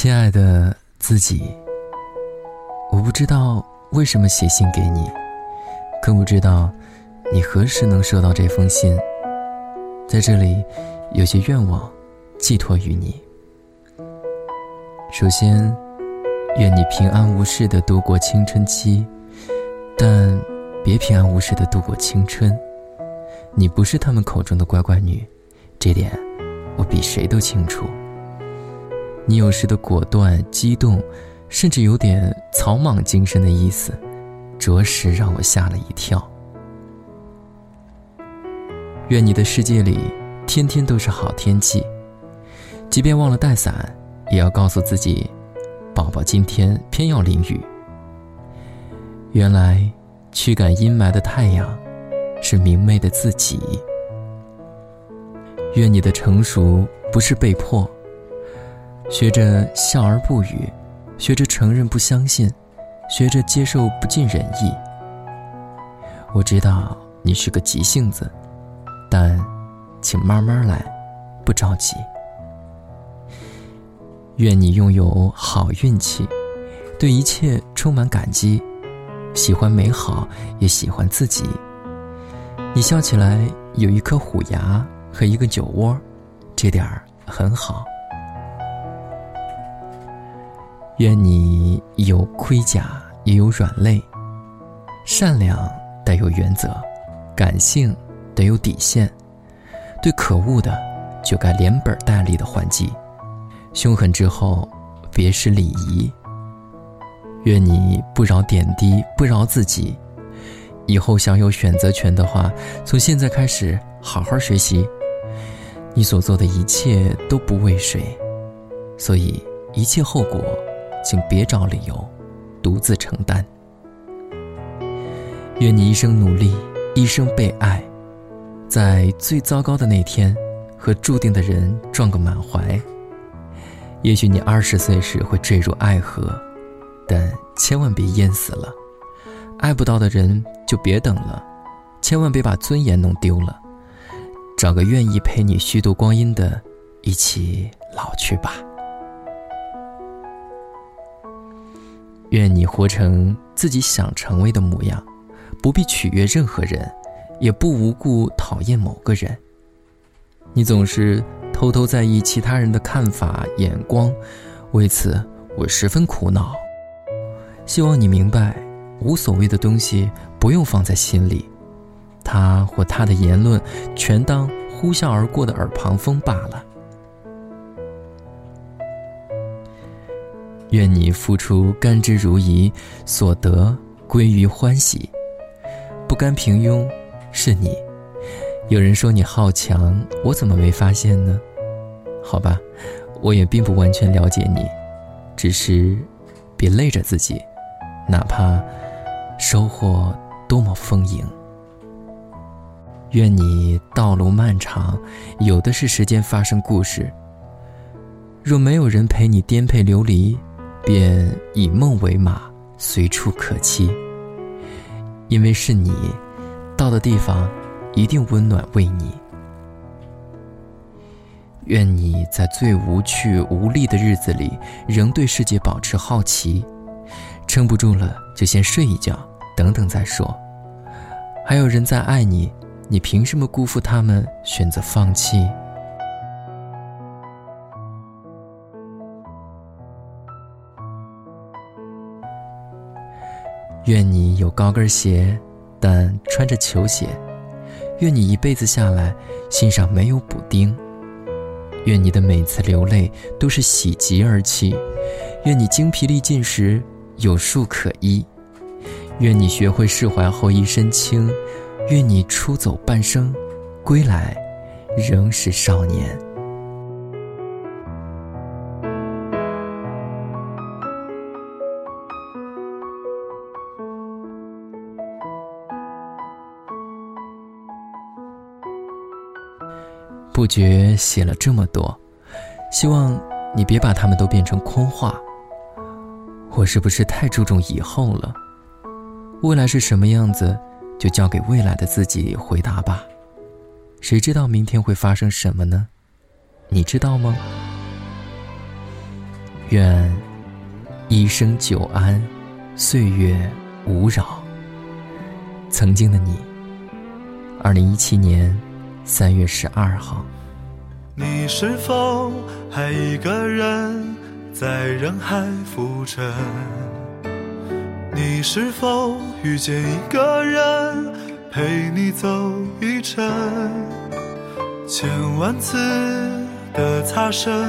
亲爱的自己，我不知道为什么写信给你，更不知道你何时能收到这封信。在这里，有些愿望寄托于你。首先，愿你平安无事的度过青春期，但别平安无事的度过青春。你不是他们口中的乖乖女，这点我比谁都清楚。你有时的果断、激动，甚至有点草莽精神的意思，着实让我吓了一跳。愿你的世界里天天都是好天气，即便忘了带伞，也要告诉自己，宝宝今天偏要淋雨。原来驱赶阴霾的太阳，是明媚的自己。愿你的成熟不是被迫。学着笑而不语，学着承认不相信，学着接受不尽人意。我知道你是个急性子，但请慢慢来，不着急。愿你拥有好运气，对一切充满感激，喜欢美好，也喜欢自己。你笑起来有一颗虎牙和一个酒窝，这点儿很好。愿你有盔甲，也有软肋；善良得有原则，感性得有底线。对可恶的，就该连本带利的还击；凶狠之后，别失礼仪。愿你不饶点滴，不饶自己。以后想有选择权的话，从现在开始好好学习。你所做的一切都不为谁，所以一切后果。请别找理由，独自承担。愿你一生努力，一生被爱，在最糟糕的那天，和注定的人撞个满怀。也许你二十岁时会坠入爱河，但千万别淹死了。爱不到的人就别等了，千万别把尊严弄丢了。找个愿意陪你虚度光阴的，一起老去吧。愿你活成自己想成为的模样，不必取悦任何人，也不无故讨厌某个人。你总是偷偷在意其他人的看法眼光，为此我十分苦恼。希望你明白，无所谓的东西不用放在心里，他或他的言论全当呼啸而过的耳旁风罢了。愿你付出甘之如饴，所得归于欢喜。不甘平庸，是你。有人说你好强，我怎么没发现呢？好吧，我也并不完全了解你，只是别累着自己，哪怕收获多么丰盈。愿你道路漫长，有的是时间发生故事。若没有人陪你颠沛流离。便以梦为马，随处可栖。因为是你，到的地方一定温暖为你。愿你在最无趣无力的日子里，仍对世界保持好奇。撑不住了就先睡一觉，等等再说。还有人在爱你，你凭什么辜负他们，选择放弃？愿你有高跟鞋，但穿着球鞋；愿你一辈子下来，心上没有补丁；愿你的每次流泪都是喜极而泣；愿你精疲力尽时有树可依；愿你学会释怀后一身轻；愿你出走半生，归来仍是少年。不觉写了这么多，希望你别把它们都变成空话。我是不是太注重以后了？未来是什么样子，就交给未来的自己回答吧。谁知道明天会发生什么呢？你知道吗？愿一生久安，岁月无扰。曾经的你，二零一七年三月十二号。你是否还一个人在人海浮沉？你是否遇见一个人陪你走一程？千万次的擦身，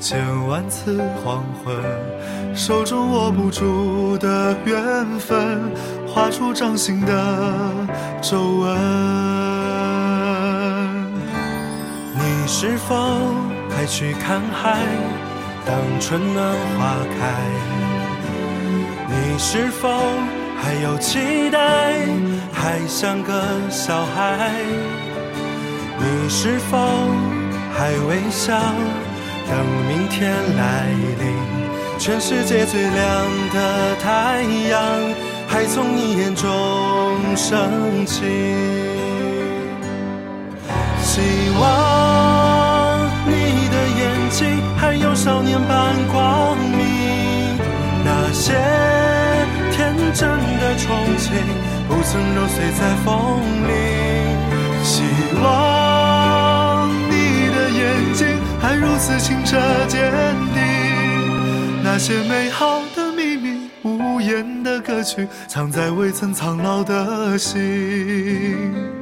千万次黄昏，手中握不住的缘分，画出掌心的皱纹。是否还去看海？当春暖花开，你是否还有期待？还像个小孩？你是否还微笑？等明天来临，全世界最亮的太阳还从你眼中升起。希望少年般光明，那些天真的憧憬不曾揉碎在风里。希望你的眼睛还如此清澈坚定，那些美好的秘密、无言的歌曲，藏在未曾苍老的心。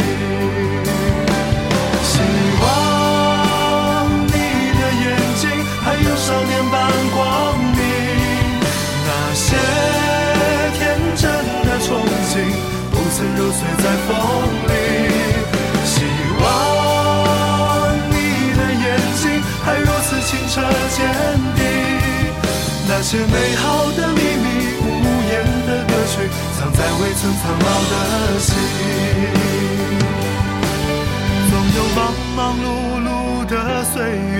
碎在风里。希望你的眼睛还如此清澈坚定，那些美好的秘密、无言的歌曲，藏在未曾苍老的心。总有忙忙碌碌的岁月，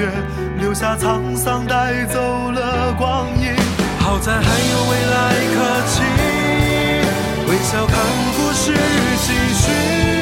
留下沧桑，带走了光阴。好在还有未来可期，笑看故事继续。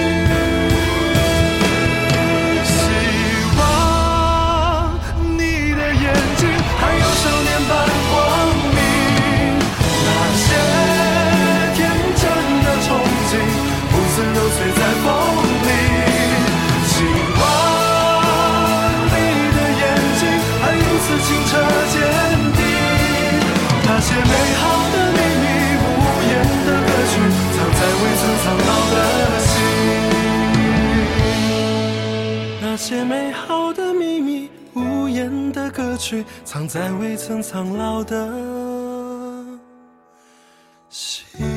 的歌曲，藏在未曾苍老的心。